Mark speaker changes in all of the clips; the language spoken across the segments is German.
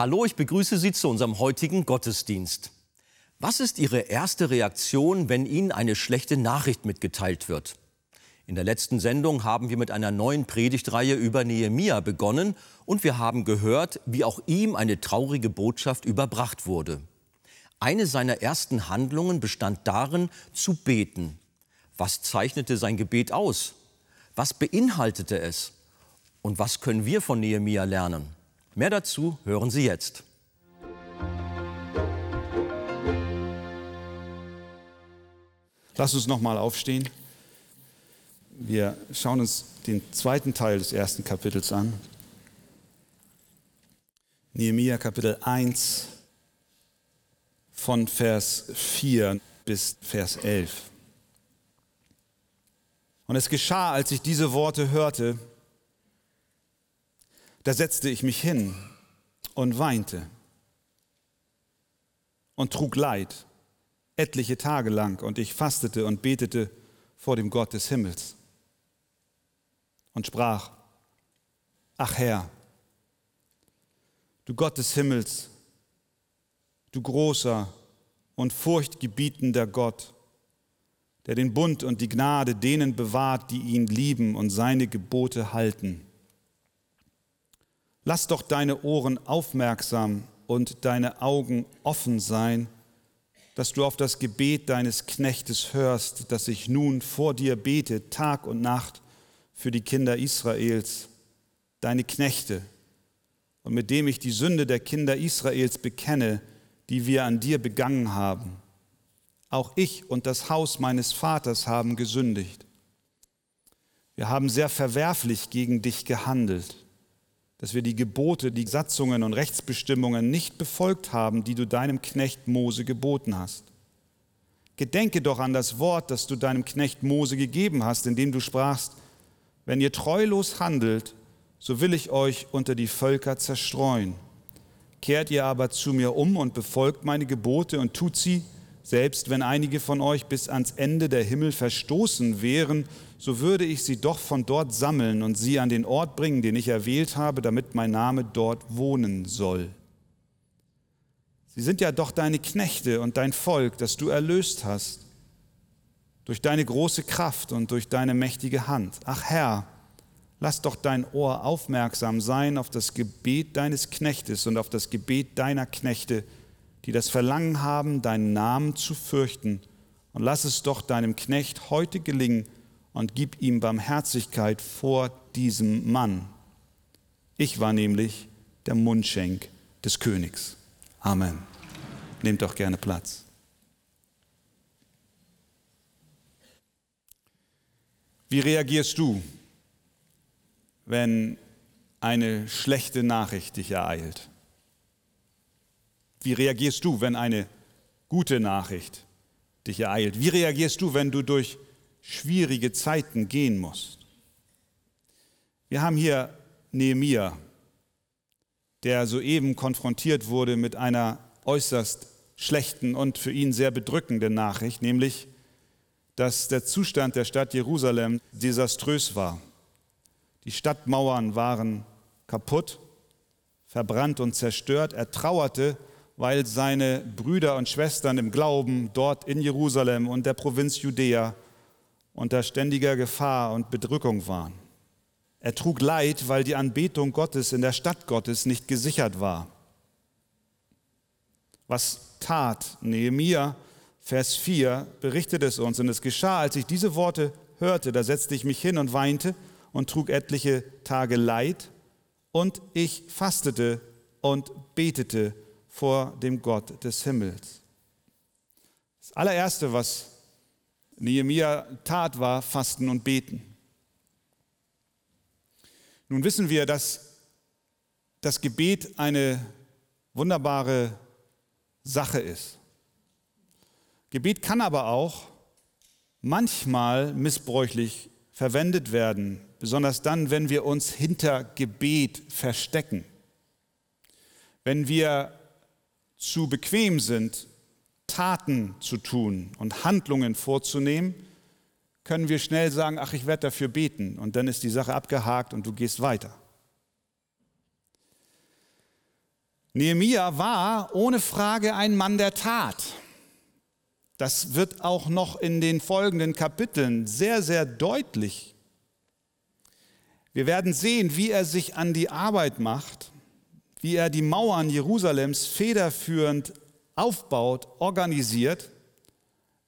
Speaker 1: Hallo, ich begrüße Sie zu unserem heutigen Gottesdienst. Was ist Ihre erste Reaktion, wenn Ihnen eine schlechte Nachricht mitgeteilt wird? In der letzten Sendung haben wir mit einer neuen Predigtreihe über Nehemia begonnen und wir haben gehört, wie auch ihm eine traurige Botschaft überbracht wurde. Eine seiner ersten Handlungen bestand darin, zu beten. Was zeichnete sein Gebet aus? Was beinhaltete es? Und was können wir von Nehemia lernen? Mehr dazu hören Sie jetzt.
Speaker 2: Lass uns noch mal aufstehen. Wir schauen uns den zweiten Teil des ersten Kapitels an. Nehemia Kapitel 1 von Vers 4 bis Vers 11. Und es geschah, als ich diese Worte hörte, da setzte ich mich hin und weinte und trug Leid etliche Tage lang und ich fastete und betete vor dem Gott des Himmels und sprach, ach Herr, du Gott des Himmels, du großer und furchtgebietender Gott, der den Bund und die Gnade denen bewahrt, die ihn lieben und seine Gebote halten. Lass doch deine Ohren aufmerksam und deine Augen offen sein, dass du auf das Gebet deines Knechtes hörst, dass ich nun vor dir bete, Tag und Nacht für die Kinder Israels, deine Knechte, und mit dem ich die Sünde der Kinder Israels bekenne, die wir an dir begangen haben. Auch ich und das Haus meines Vaters haben gesündigt. Wir haben sehr verwerflich gegen dich gehandelt dass wir die Gebote, die Satzungen und Rechtsbestimmungen nicht befolgt haben, die du deinem Knecht Mose geboten hast. Gedenke doch an das Wort, das du deinem Knecht Mose gegeben hast, indem du sprachst, wenn ihr treulos handelt, so will ich euch unter die Völker zerstreuen. Kehrt ihr aber zu mir um und befolgt meine Gebote und tut sie, selbst wenn einige von euch bis ans Ende der Himmel verstoßen wären, so würde ich sie doch von dort sammeln und sie an den Ort bringen, den ich erwählt habe, damit mein Name dort wohnen soll. Sie sind ja doch deine Knechte und dein Volk, das du erlöst hast, durch deine große Kraft und durch deine mächtige Hand. Ach Herr, lass doch dein Ohr aufmerksam sein auf das Gebet deines Knechtes und auf das Gebet deiner Knechte, die das Verlangen haben, deinen Namen zu fürchten. Und lass es doch deinem Knecht heute gelingen, und gib ihm Barmherzigkeit vor diesem Mann. Ich war nämlich der Mundschenk des Königs. Amen. Nehmt doch gerne Platz. Wie reagierst du, wenn eine schlechte Nachricht dich ereilt? Wie reagierst du, wenn eine gute Nachricht dich ereilt? Wie reagierst du, wenn du durch schwierige Zeiten gehen musst. Wir haben hier Nehemia, der soeben konfrontiert wurde mit einer äußerst schlechten und für ihn sehr bedrückenden Nachricht, nämlich, dass der Zustand der Stadt Jerusalem desaströs war. Die Stadtmauern waren kaputt, verbrannt und zerstört. Er trauerte, weil seine Brüder und Schwestern im Glauben dort in Jerusalem und der Provinz Judäa unter ständiger Gefahr und Bedrückung waren. Er trug Leid, weil die Anbetung Gottes in der Stadt Gottes nicht gesichert war. Was tat Nehemia? Vers 4 berichtet es uns. Und es geschah, als ich diese Worte hörte, da setzte ich mich hin und weinte und trug etliche Tage Leid und ich fastete und betete vor dem Gott des Himmels. Das allererste, was Nehemia tat, war Fasten und Beten. Nun wissen wir, dass das Gebet eine wunderbare Sache ist. Gebet kann aber auch manchmal missbräuchlich verwendet werden, besonders dann, wenn wir uns hinter Gebet verstecken. Wenn wir zu bequem sind, Taten zu tun und Handlungen vorzunehmen, können wir schnell sagen, ach, ich werde dafür beten und dann ist die Sache abgehakt und du gehst weiter. Nehemia war ohne Frage ein Mann der Tat. Das wird auch noch in den folgenden Kapiteln sehr, sehr deutlich. Wir werden sehen, wie er sich an die Arbeit macht, wie er die Mauern Jerusalems federführend aufbaut, organisiert.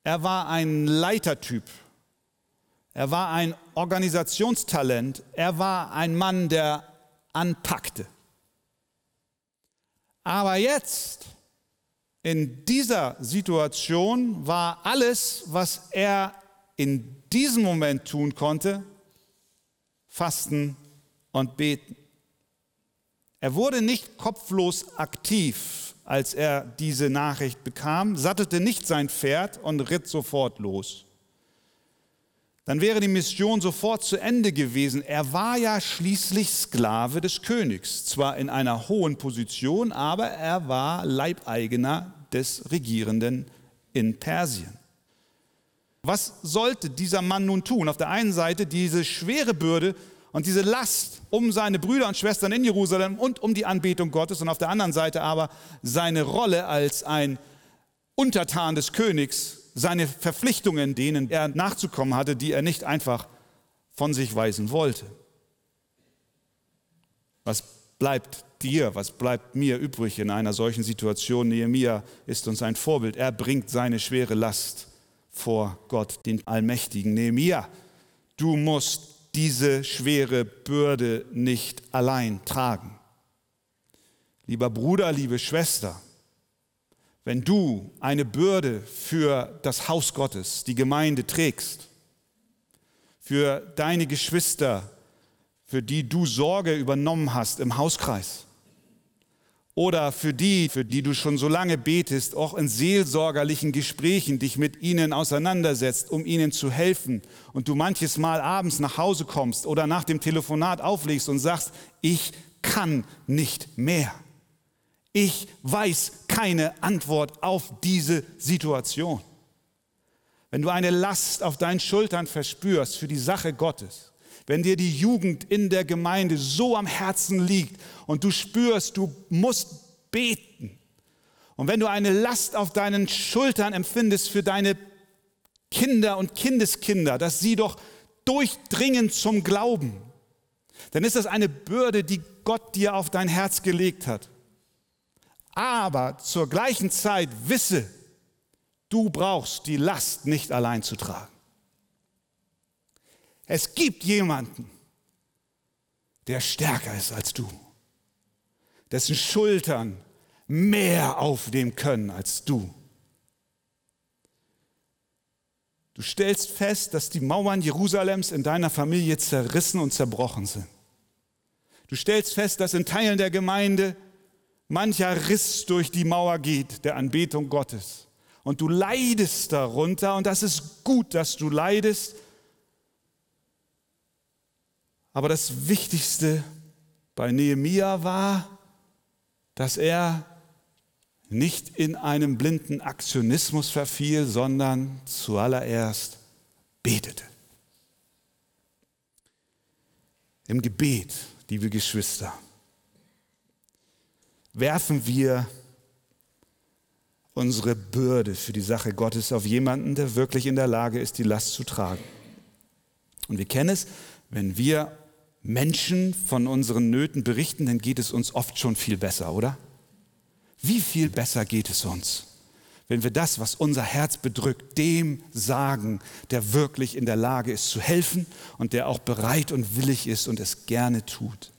Speaker 2: Er war ein Leitertyp. Er war ein Organisationstalent. Er war ein Mann, der anpackte. Aber jetzt, in dieser Situation, war alles, was er in diesem Moment tun konnte, fasten und beten. Er wurde nicht kopflos aktiv, als er diese Nachricht bekam, sattelte nicht sein Pferd und ritt sofort los dann wäre die Mission sofort zu Ende gewesen. Er war ja schließlich Sklave des Königs, zwar in einer hohen Position, aber er war Leibeigener des Regierenden in Persien. Was sollte dieser Mann nun tun? Auf der einen Seite diese schwere Bürde und diese Last um seine Brüder und Schwestern in Jerusalem und um die Anbetung Gottes und auf der anderen Seite aber seine Rolle als ein Untertan des Königs seine Verpflichtungen, denen er nachzukommen hatte, die er nicht einfach von sich weisen wollte. Was bleibt dir, was bleibt mir übrig in einer solchen Situation? Nehemiah ist uns ein Vorbild. Er bringt seine schwere Last vor Gott, den Allmächtigen. Nehemiah, du musst diese schwere Bürde nicht allein tragen. Lieber Bruder, liebe Schwester, wenn du eine Bürde für das Haus Gottes, die Gemeinde trägst, für deine Geschwister, für die du Sorge übernommen hast im Hauskreis, oder für die, für die du schon so lange betest, auch in seelsorgerlichen Gesprächen dich mit ihnen auseinandersetzt, um ihnen zu helfen und du manches Mal abends nach Hause kommst oder nach dem Telefonat auflegst und sagst, ich kann nicht mehr. Ich weiß keine Antwort auf diese Situation. Wenn du eine Last auf deinen Schultern verspürst für die Sache Gottes, wenn dir die Jugend in der Gemeinde so am Herzen liegt und du spürst, du musst beten, und wenn du eine Last auf deinen Schultern empfindest für deine Kinder und Kindeskinder, dass sie doch durchdringen zum Glauben, dann ist das eine Bürde, die Gott dir auf dein Herz gelegt hat. Aber zur gleichen Zeit wisse, du brauchst die Last nicht allein zu tragen. Es gibt jemanden, der stärker ist als du, dessen Schultern mehr aufnehmen können als du. Du stellst fest, dass die Mauern Jerusalems in deiner Familie zerrissen und zerbrochen sind. Du stellst fest, dass in Teilen der Gemeinde mancher Riss durch die Mauer geht der Anbetung Gottes. Und du leidest darunter und das ist gut, dass du leidest. Aber das Wichtigste bei Nehemia war, dass er nicht in einem blinden Aktionismus verfiel, sondern zuallererst betete. Im Gebet, liebe Geschwister werfen wir unsere Bürde für die Sache Gottes auf jemanden, der wirklich in der Lage ist, die Last zu tragen. Und wir kennen es, wenn wir Menschen von unseren Nöten berichten, dann geht es uns oft schon viel besser, oder? Wie viel besser geht es uns, wenn wir das, was unser Herz bedrückt, dem sagen, der wirklich in der Lage ist zu helfen und der auch bereit und willig ist und es gerne tut.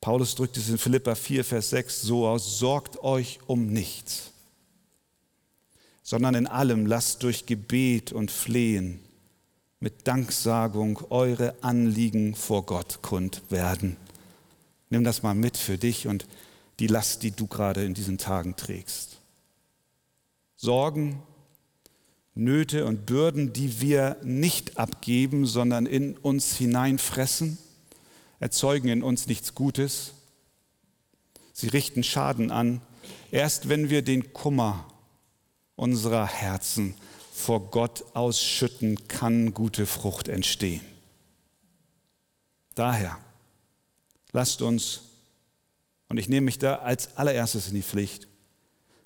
Speaker 2: Paulus drückt es in Philippa 4, Vers 6 so aus, sorgt euch um nichts, sondern in allem lasst durch Gebet und Flehen mit Danksagung eure Anliegen vor Gott kund werden. Nimm das mal mit für dich und die Last, die du gerade in diesen Tagen trägst. Sorgen, Nöte und Bürden, die wir nicht abgeben, sondern in uns hineinfressen erzeugen in uns nichts Gutes. Sie richten Schaden an, erst wenn wir den Kummer unserer Herzen vor Gott ausschütten, kann gute Frucht entstehen. Daher lasst uns, Und ich nehme mich da als allererstes in die Pflicht.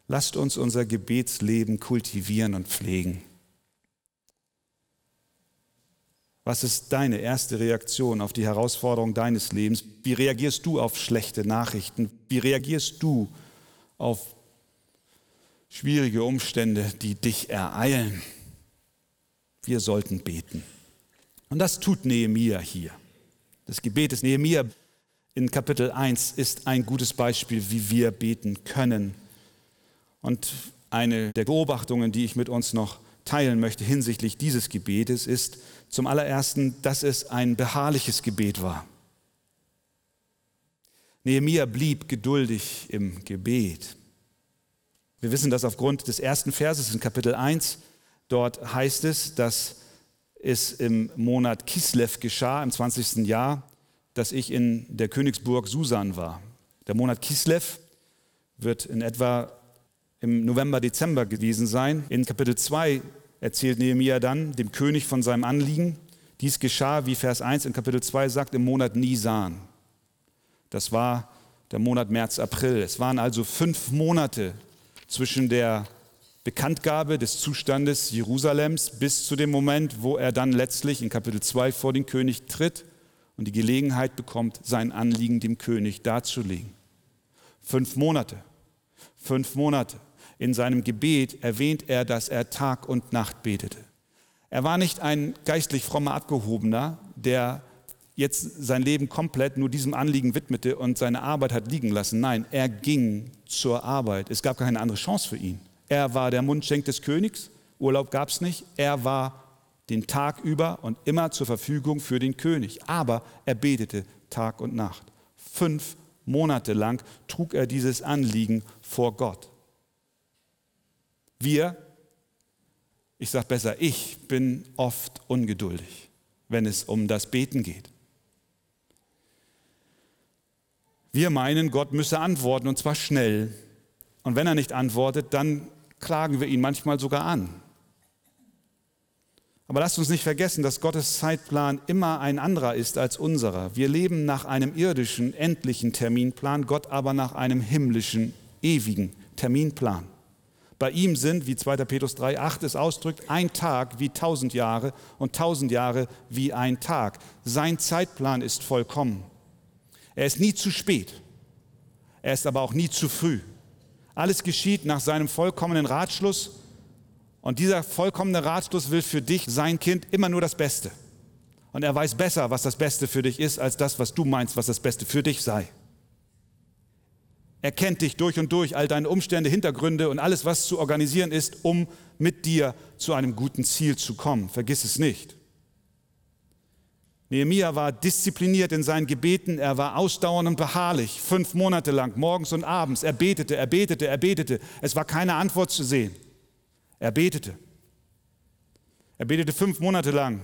Speaker 2: Lasst uns unser Gebetsleben kultivieren und pflegen. Was ist deine erste Reaktion auf die Herausforderung deines Lebens? Wie reagierst du auf schlechte Nachrichten? Wie reagierst du auf schwierige Umstände, die dich ereilen? Wir sollten beten. Und das tut Nehemia hier. Das Gebet des Nehemia in Kapitel 1 ist ein gutes Beispiel, wie wir beten können. Und eine der Beobachtungen, die ich mit uns noch teilen möchte hinsichtlich dieses Gebetes, ist zum allerersten, dass es ein beharrliches Gebet war. Nehemia blieb geduldig im Gebet. Wir wissen das aufgrund des ersten Verses in Kapitel 1. Dort heißt es, dass es im Monat Kislev geschah, im 20. Jahr, dass ich in der Königsburg Susan war. Der Monat Kislev wird in etwa im November, Dezember gewesen sein. In Kapitel 2 erzählt Nehemiah dann dem König von seinem Anliegen. Dies geschah, wie Vers 1 in Kapitel 2 sagt, im Monat Nisan. Das war der Monat März, April. Es waren also fünf Monate zwischen der Bekanntgabe des Zustandes Jerusalems bis zu dem Moment, wo er dann letztlich in Kapitel 2 vor den König tritt und die Gelegenheit bekommt, sein Anliegen dem König darzulegen. Fünf Monate. Fünf Monate. In seinem Gebet erwähnt er, dass er Tag und Nacht betete. Er war nicht ein geistlich frommer Abgehobener, der jetzt sein Leben komplett nur diesem Anliegen widmete und seine Arbeit hat liegen lassen. Nein, er ging zur Arbeit. Es gab keine andere Chance für ihn. Er war der Mundschenk des Königs, Urlaub gab es nicht. Er war den Tag über und immer zur Verfügung für den König. Aber er betete Tag und Nacht. Fünf Monate lang trug er dieses Anliegen vor Gott. Wir, ich sage besser, ich bin oft ungeduldig, wenn es um das Beten geht. Wir meinen, Gott müsse antworten und zwar schnell. Und wenn er nicht antwortet, dann klagen wir ihn manchmal sogar an. Aber lasst uns nicht vergessen, dass Gottes Zeitplan immer ein anderer ist als unserer. Wir leben nach einem irdischen, endlichen Terminplan, Gott aber nach einem himmlischen, ewigen Terminplan. Bei ihm sind, wie 2. Petrus 3,8 es ausdrückt, ein Tag wie tausend Jahre und tausend Jahre wie ein Tag. Sein Zeitplan ist vollkommen. Er ist nie zu spät. Er ist aber auch nie zu früh. Alles geschieht nach seinem vollkommenen Ratschluss und dieser vollkommene Ratschluss will für dich, sein Kind, immer nur das Beste. Und er weiß besser, was das Beste für dich ist, als das, was du meinst, was das Beste für dich sei. Er kennt dich durch und durch, all deine Umstände, Hintergründe und alles, was zu organisieren ist, um mit dir zu einem guten Ziel zu kommen. Vergiss es nicht. Nehemiah war diszipliniert in seinen Gebeten, er war ausdauernd und beharrlich, fünf Monate lang, morgens und abends. Er betete, er betete, er betete. Es war keine Antwort zu sehen. Er betete. Er betete fünf Monate lang.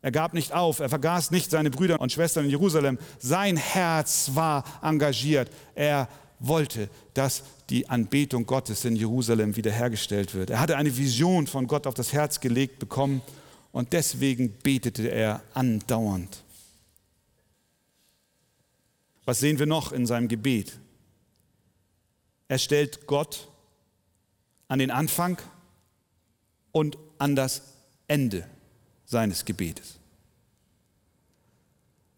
Speaker 2: Er gab nicht auf, er vergaß nicht seine Brüder und Schwestern in Jerusalem. Sein Herz war engagiert. Er wollte, dass die Anbetung Gottes in Jerusalem wiederhergestellt wird. Er hatte eine Vision von Gott auf das Herz gelegt bekommen und deswegen betete er andauernd. Was sehen wir noch in seinem Gebet? Er stellt Gott an den Anfang und an das Ende seines Gebetes.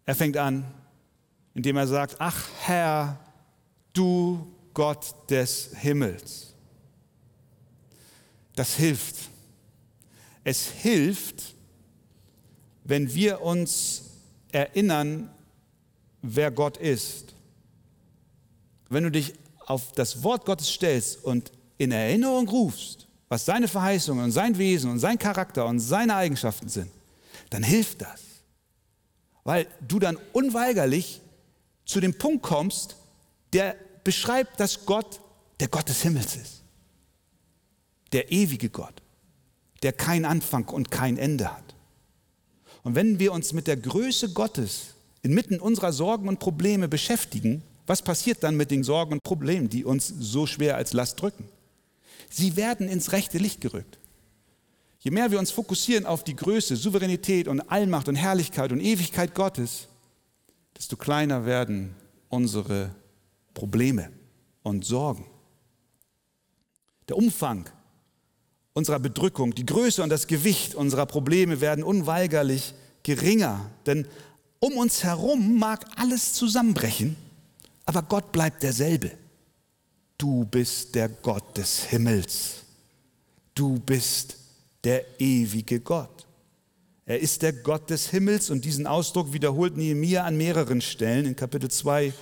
Speaker 2: Er fängt an, indem er sagt, ach Herr, du Gott des Himmels. Das hilft. Es hilft, wenn wir uns erinnern, wer Gott ist. Wenn du dich auf das Wort Gottes stellst und in Erinnerung rufst, was seine Verheißungen und sein Wesen und sein Charakter und seine Eigenschaften sind, dann hilft das. Weil du dann unweigerlich zu dem Punkt kommst, der beschreibt, dass Gott der Gott des Himmels ist. Der ewige Gott, der kein Anfang und kein Ende hat. Und wenn wir uns mit der Größe Gottes inmitten unserer Sorgen und Probleme beschäftigen, was passiert dann mit den Sorgen und Problemen, die uns so schwer als Last drücken? Sie werden ins rechte Licht gerückt. Je mehr wir uns fokussieren auf die Größe, Souveränität und Allmacht und Herrlichkeit und Ewigkeit Gottes, desto kleiner werden unsere Probleme und Sorgen. Der Umfang unserer Bedrückung, die Größe und das Gewicht unserer Probleme werden unweigerlich geringer. Denn um uns herum mag alles zusammenbrechen, aber Gott bleibt derselbe. Du bist der Gott des Himmels. Du bist der ewige Gott. Er ist der Gott des Himmels und diesen Ausdruck wiederholt Nehemiah an mehreren Stellen in Kapitel 2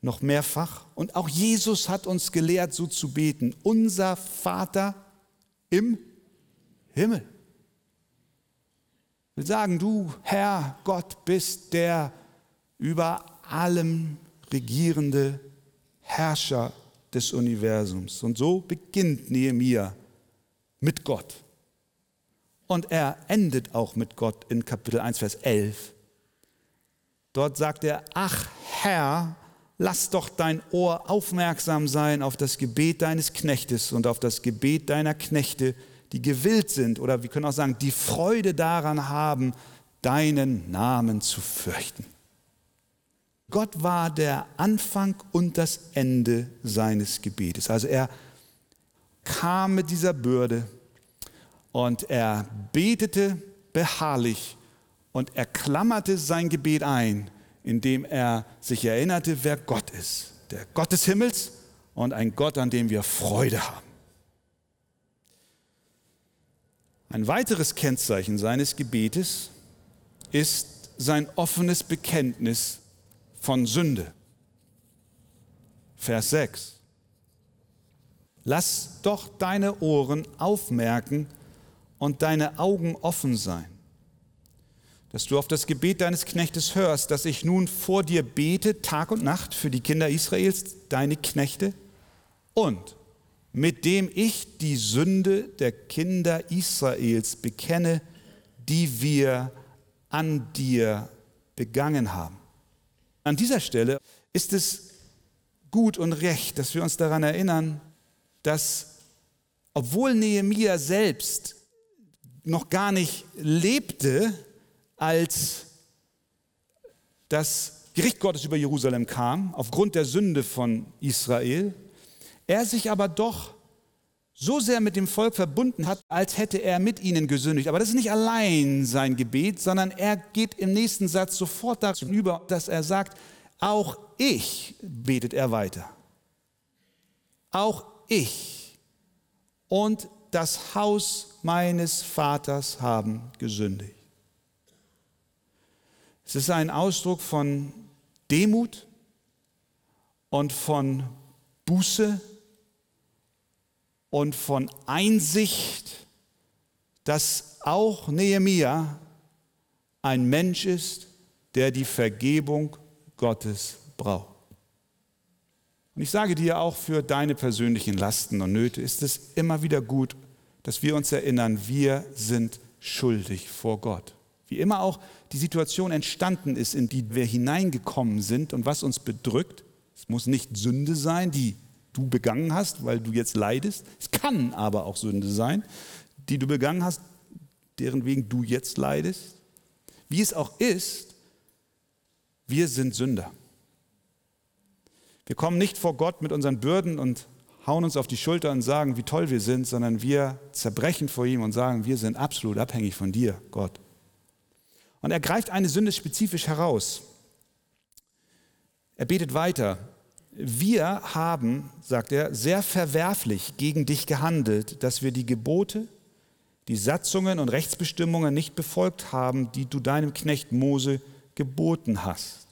Speaker 2: noch mehrfach. Und auch Jesus hat uns gelehrt, so zu beten. Unser Vater im Himmel. Ich will sagen, du Herr Gott bist der über allem regierende Herrscher des Universums. Und so beginnt Nehemiah mit Gott. Und er endet auch mit Gott in Kapitel 1, Vers 11. Dort sagt er, ach Herr, lass doch dein Ohr aufmerksam sein auf das Gebet deines Knechtes und auf das Gebet deiner Knechte, die gewillt sind oder wir können auch sagen, die Freude daran haben, deinen Namen zu fürchten. Gott war der Anfang und das Ende seines Gebetes. Also er kam mit dieser Bürde und er betete beharrlich und er klammerte sein Gebet ein, indem er sich erinnerte, wer Gott ist. Der Gott des Himmels und ein Gott, an dem wir Freude haben. Ein weiteres Kennzeichen seines Gebetes ist sein offenes Bekenntnis von Sünde. Vers 6. Lass doch deine Ohren aufmerken, und deine Augen offen sein, dass du auf das Gebet deines Knechtes hörst, dass ich nun vor dir bete, Tag und Nacht für die Kinder Israels, deine Knechte, und mit dem ich die Sünde der Kinder Israels bekenne, die wir an dir begangen haben. An dieser Stelle ist es gut und recht, dass wir uns daran erinnern, dass obwohl Nehemia selbst noch gar nicht lebte, als das Gericht Gottes über Jerusalem kam, aufgrund der Sünde von Israel, er sich aber doch so sehr mit dem Volk verbunden hat, als hätte er mit ihnen gesündigt. Aber das ist nicht allein sein Gebet, sondern er geht im nächsten Satz sofort dazu über, dass er sagt, auch ich, betet er weiter, auch ich und das Haus meines Vaters haben gesündigt. Es ist ein Ausdruck von Demut und von Buße und von Einsicht, dass auch Nehemia ein Mensch ist, der die Vergebung Gottes braucht. Und ich sage dir auch für deine persönlichen Lasten und Nöte ist es immer wieder gut, dass wir uns erinnern, wir sind schuldig vor Gott. Wie immer auch die Situation entstanden ist, in die wir hineingekommen sind und was uns bedrückt. Es muss nicht Sünde sein, die du begangen hast, weil du jetzt leidest. Es kann aber auch Sünde sein, die du begangen hast, deren wegen du jetzt leidest. Wie es auch ist, wir sind Sünder. Wir kommen nicht vor Gott mit unseren Bürden und hauen uns auf die Schulter und sagen, wie toll wir sind, sondern wir zerbrechen vor ihm und sagen, wir sind absolut abhängig von dir, Gott. Und er greift eine Sünde spezifisch heraus. Er betet weiter. Wir haben, sagt er, sehr verwerflich gegen dich gehandelt, dass wir die Gebote, die Satzungen und Rechtsbestimmungen nicht befolgt haben, die du deinem Knecht Mose geboten hast.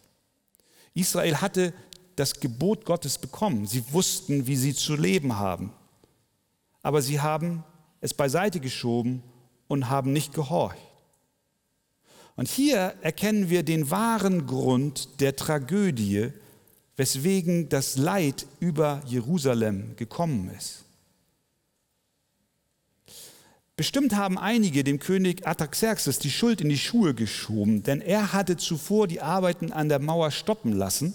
Speaker 2: Israel hatte das Gebot Gottes bekommen. Sie wussten, wie sie zu leben haben. Aber sie haben es beiseite geschoben und haben nicht gehorcht. Und hier erkennen wir den wahren Grund der Tragödie, weswegen das Leid über Jerusalem gekommen ist. Bestimmt haben einige dem König Artaxerxes die Schuld in die Schuhe geschoben, denn er hatte zuvor die Arbeiten an der Mauer stoppen lassen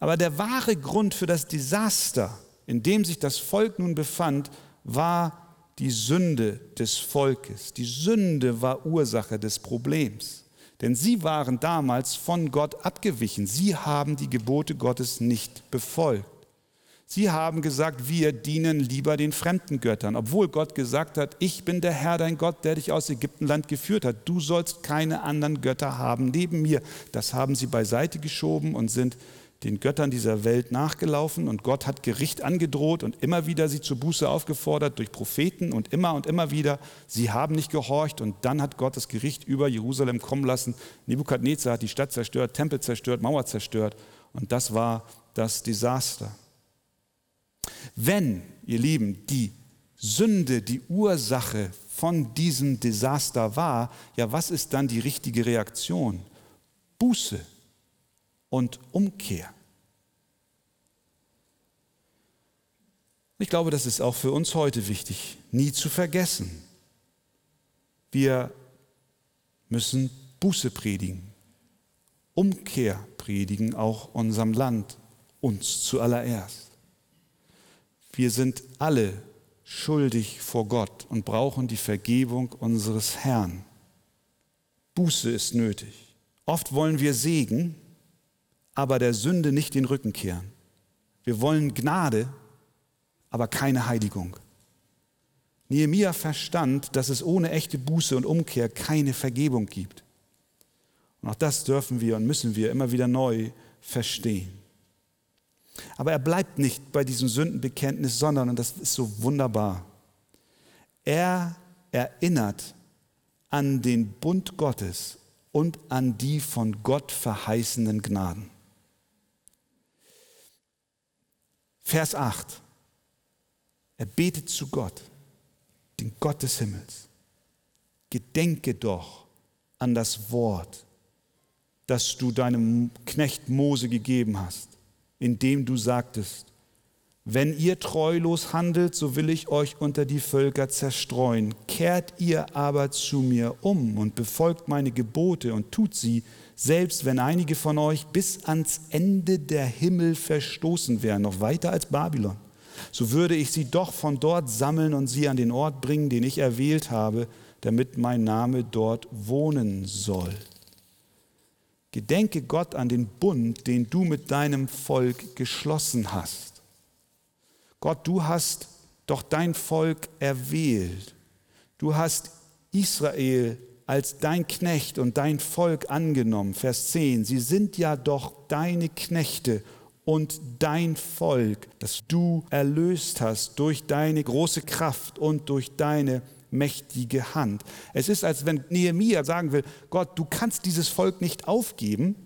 Speaker 2: aber der wahre Grund für das Desaster, in dem sich das Volk nun befand, war die Sünde des Volkes. Die Sünde war Ursache des Problems. Denn sie waren damals von Gott abgewichen. Sie haben die Gebote Gottes nicht befolgt. Sie haben gesagt, wir dienen lieber den fremden Göttern, obwohl Gott gesagt hat, ich bin der Herr, dein Gott, der dich aus Ägyptenland geführt hat. Du sollst keine anderen Götter haben neben mir. Das haben sie beiseite geschoben und sind den Göttern dieser Welt nachgelaufen und Gott hat Gericht angedroht und immer wieder sie zur Buße aufgefordert durch Propheten und immer und immer wieder. Sie haben nicht gehorcht und dann hat Gott das Gericht über Jerusalem kommen lassen. Nebukadnezar hat die Stadt zerstört, Tempel zerstört, Mauer zerstört und das war das Desaster. Wenn, ihr Lieben, die Sünde die Ursache von diesem Desaster war, ja, was ist dann die richtige Reaktion? Buße und Umkehr. Ich glaube, das ist auch für uns heute wichtig, nie zu vergessen. Wir müssen Buße predigen, Umkehr predigen, auch unserem Land, uns zuallererst. Wir sind alle schuldig vor Gott und brauchen die Vergebung unseres Herrn. Buße ist nötig. Oft wollen wir Segen, aber der Sünde nicht den Rücken kehren. Wir wollen Gnade, aber keine Heiligung. Nehemiah verstand, dass es ohne echte Buße und Umkehr keine Vergebung gibt. Und auch das dürfen wir und müssen wir immer wieder neu verstehen. Aber er bleibt nicht bei diesem Sündenbekenntnis, sondern, und das ist so wunderbar, er erinnert an den Bund Gottes und an die von Gott verheißenen Gnaden. Vers 8. Er betet zu Gott, den Gott des Himmels. Gedenke doch an das Wort, das du deinem Knecht Mose gegeben hast, indem du sagtest, wenn ihr treulos handelt, so will ich euch unter die Völker zerstreuen. Kehrt ihr aber zu mir um und befolgt meine Gebote und tut sie, selbst wenn einige von euch bis ans Ende der Himmel verstoßen wären, noch weiter als Babylon, so würde ich sie doch von dort sammeln und sie an den Ort bringen, den ich erwählt habe, damit mein Name dort wohnen soll. Gedenke Gott an den Bund, den du mit deinem Volk geschlossen hast Gott, du hast doch dein Volk erwählt. Du hast Israel als dein Knecht und dein Volk angenommen. Vers 10. Sie sind ja doch deine Knechte und dein Volk, das du erlöst hast durch deine große Kraft und durch deine mächtige Hand. Es ist, als wenn Nehemiah sagen will, Gott, du kannst dieses Volk nicht aufgeben,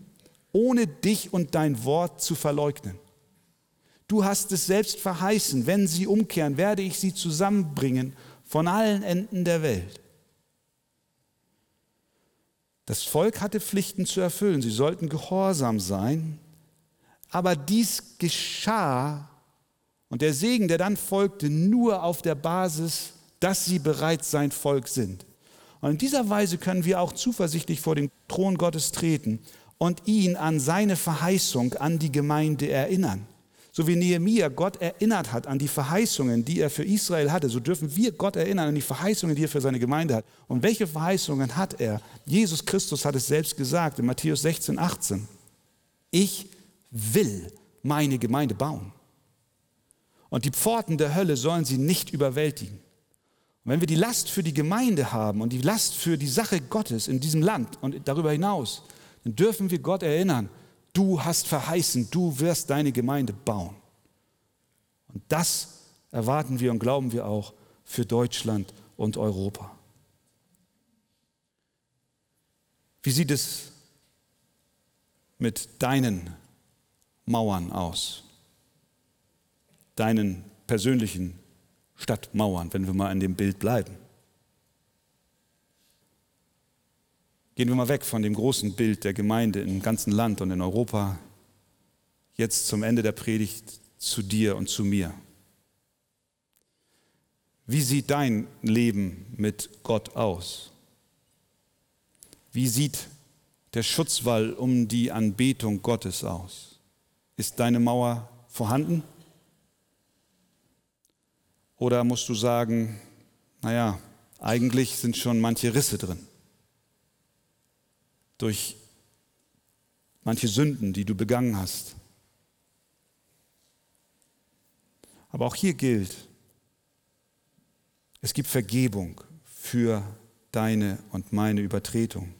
Speaker 2: ohne dich und dein Wort zu verleugnen. Du hast es selbst verheißen, wenn sie umkehren, werde ich sie zusammenbringen von allen Enden der Welt. Das Volk hatte Pflichten zu erfüllen, sie sollten gehorsam sein, aber dies geschah und der Segen, der dann folgte, nur auf der Basis, dass sie bereits sein Volk sind. Und in dieser Weise können wir auch zuversichtlich vor den Thron Gottes treten und ihn an seine Verheißung an die Gemeinde erinnern. So wie Nehemia Gott erinnert hat an die Verheißungen, die er für Israel hatte, so dürfen wir Gott erinnern an die Verheißungen, die er für seine Gemeinde hat. Und welche Verheißungen hat er? Jesus Christus hat es selbst gesagt in Matthäus 16, 18. Ich will meine Gemeinde bauen. Und die Pforten der Hölle sollen sie nicht überwältigen. Und wenn wir die Last für die Gemeinde haben und die Last für die Sache Gottes in diesem Land und darüber hinaus, dann dürfen wir Gott erinnern, Du hast verheißen, du wirst deine Gemeinde bauen. Und das erwarten wir und glauben wir auch für Deutschland und Europa. Wie sieht es mit deinen Mauern aus? Deinen persönlichen Stadtmauern, wenn wir mal in dem Bild bleiben. Gehen wir mal weg von dem großen Bild der Gemeinde im ganzen Land und in Europa. Jetzt zum Ende der Predigt zu dir und zu mir. Wie sieht dein Leben mit Gott aus? Wie sieht der Schutzwall um die Anbetung Gottes aus? Ist deine Mauer vorhanden? Oder musst du sagen, naja, eigentlich sind schon manche Risse drin? Durch manche Sünden, die du begangen hast. Aber auch hier gilt, es gibt Vergebung für deine und meine Übertretung.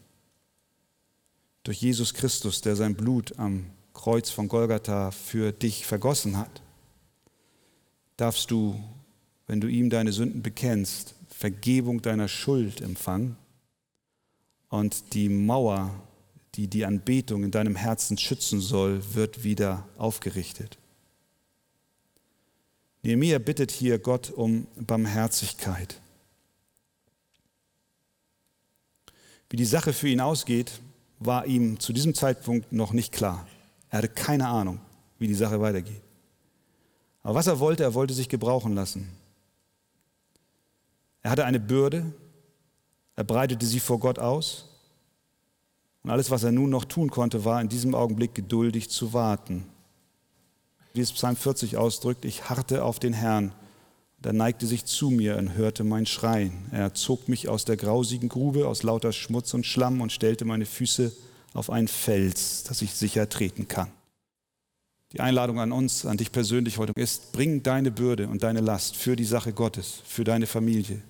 Speaker 2: Durch Jesus Christus, der sein Blut am Kreuz von Golgatha für dich vergossen hat, darfst du, wenn du ihm deine Sünden bekennst, Vergebung deiner Schuld empfangen und die Mauer, die die Anbetung in deinem Herzen schützen soll, wird wieder aufgerichtet. Nehemiah bittet hier Gott um Barmherzigkeit. Wie die Sache für ihn ausgeht, war ihm zu diesem Zeitpunkt noch nicht klar. Er hatte keine Ahnung, wie die Sache weitergeht. Aber was er wollte, er wollte sich gebrauchen lassen. Er hatte eine Bürde, er breitete sie vor Gott aus. Und alles, was er nun noch tun konnte, war in diesem Augenblick geduldig zu warten. Wie es Psalm 40 ausdrückt, ich harrte auf den Herrn. Und er neigte sich zu mir und hörte mein Schreien. Er zog mich aus der grausigen Grube, aus lauter Schmutz und Schlamm und stellte meine Füße auf einen Fels, dass ich sicher treten kann. Die Einladung an uns, an dich persönlich heute ist, bring deine Bürde und deine Last für die Sache Gottes, für deine Familie,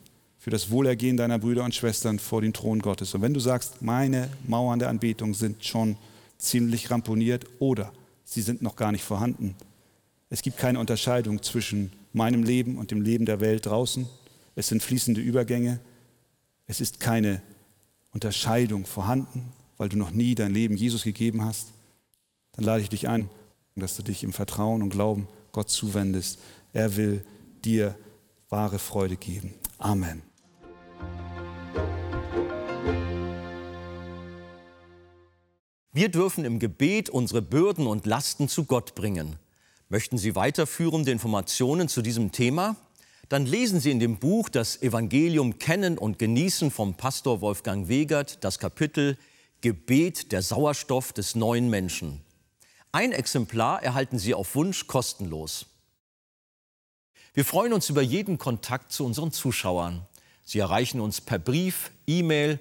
Speaker 2: für das Wohlergehen deiner Brüder und Schwestern vor den Thron Gottes. Und wenn du sagst, meine Mauern der Anbetung sind schon ziemlich ramponiert oder sie sind noch gar nicht vorhanden, es gibt keine Unterscheidung zwischen meinem Leben und dem Leben der Welt draußen. Es sind fließende Übergänge. Es ist keine Unterscheidung vorhanden, weil du noch nie dein Leben Jesus gegeben hast. Dann lade ich dich ein, dass du dich im Vertrauen und Glauben Gott zuwendest. Er will dir wahre Freude geben. Amen.
Speaker 1: Wir dürfen im Gebet unsere Bürden und Lasten zu Gott bringen. Möchten Sie weiterführende Informationen zu diesem Thema? Dann lesen Sie in dem Buch Das Evangelium kennen und genießen vom Pastor Wolfgang Wegert das Kapitel Gebet der Sauerstoff des neuen Menschen. Ein Exemplar erhalten Sie auf Wunsch kostenlos. Wir freuen uns über jeden Kontakt zu unseren Zuschauern. Sie erreichen uns per Brief, E-Mail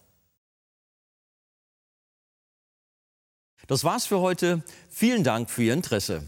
Speaker 1: Das war's für heute. Vielen Dank für Ihr Interesse.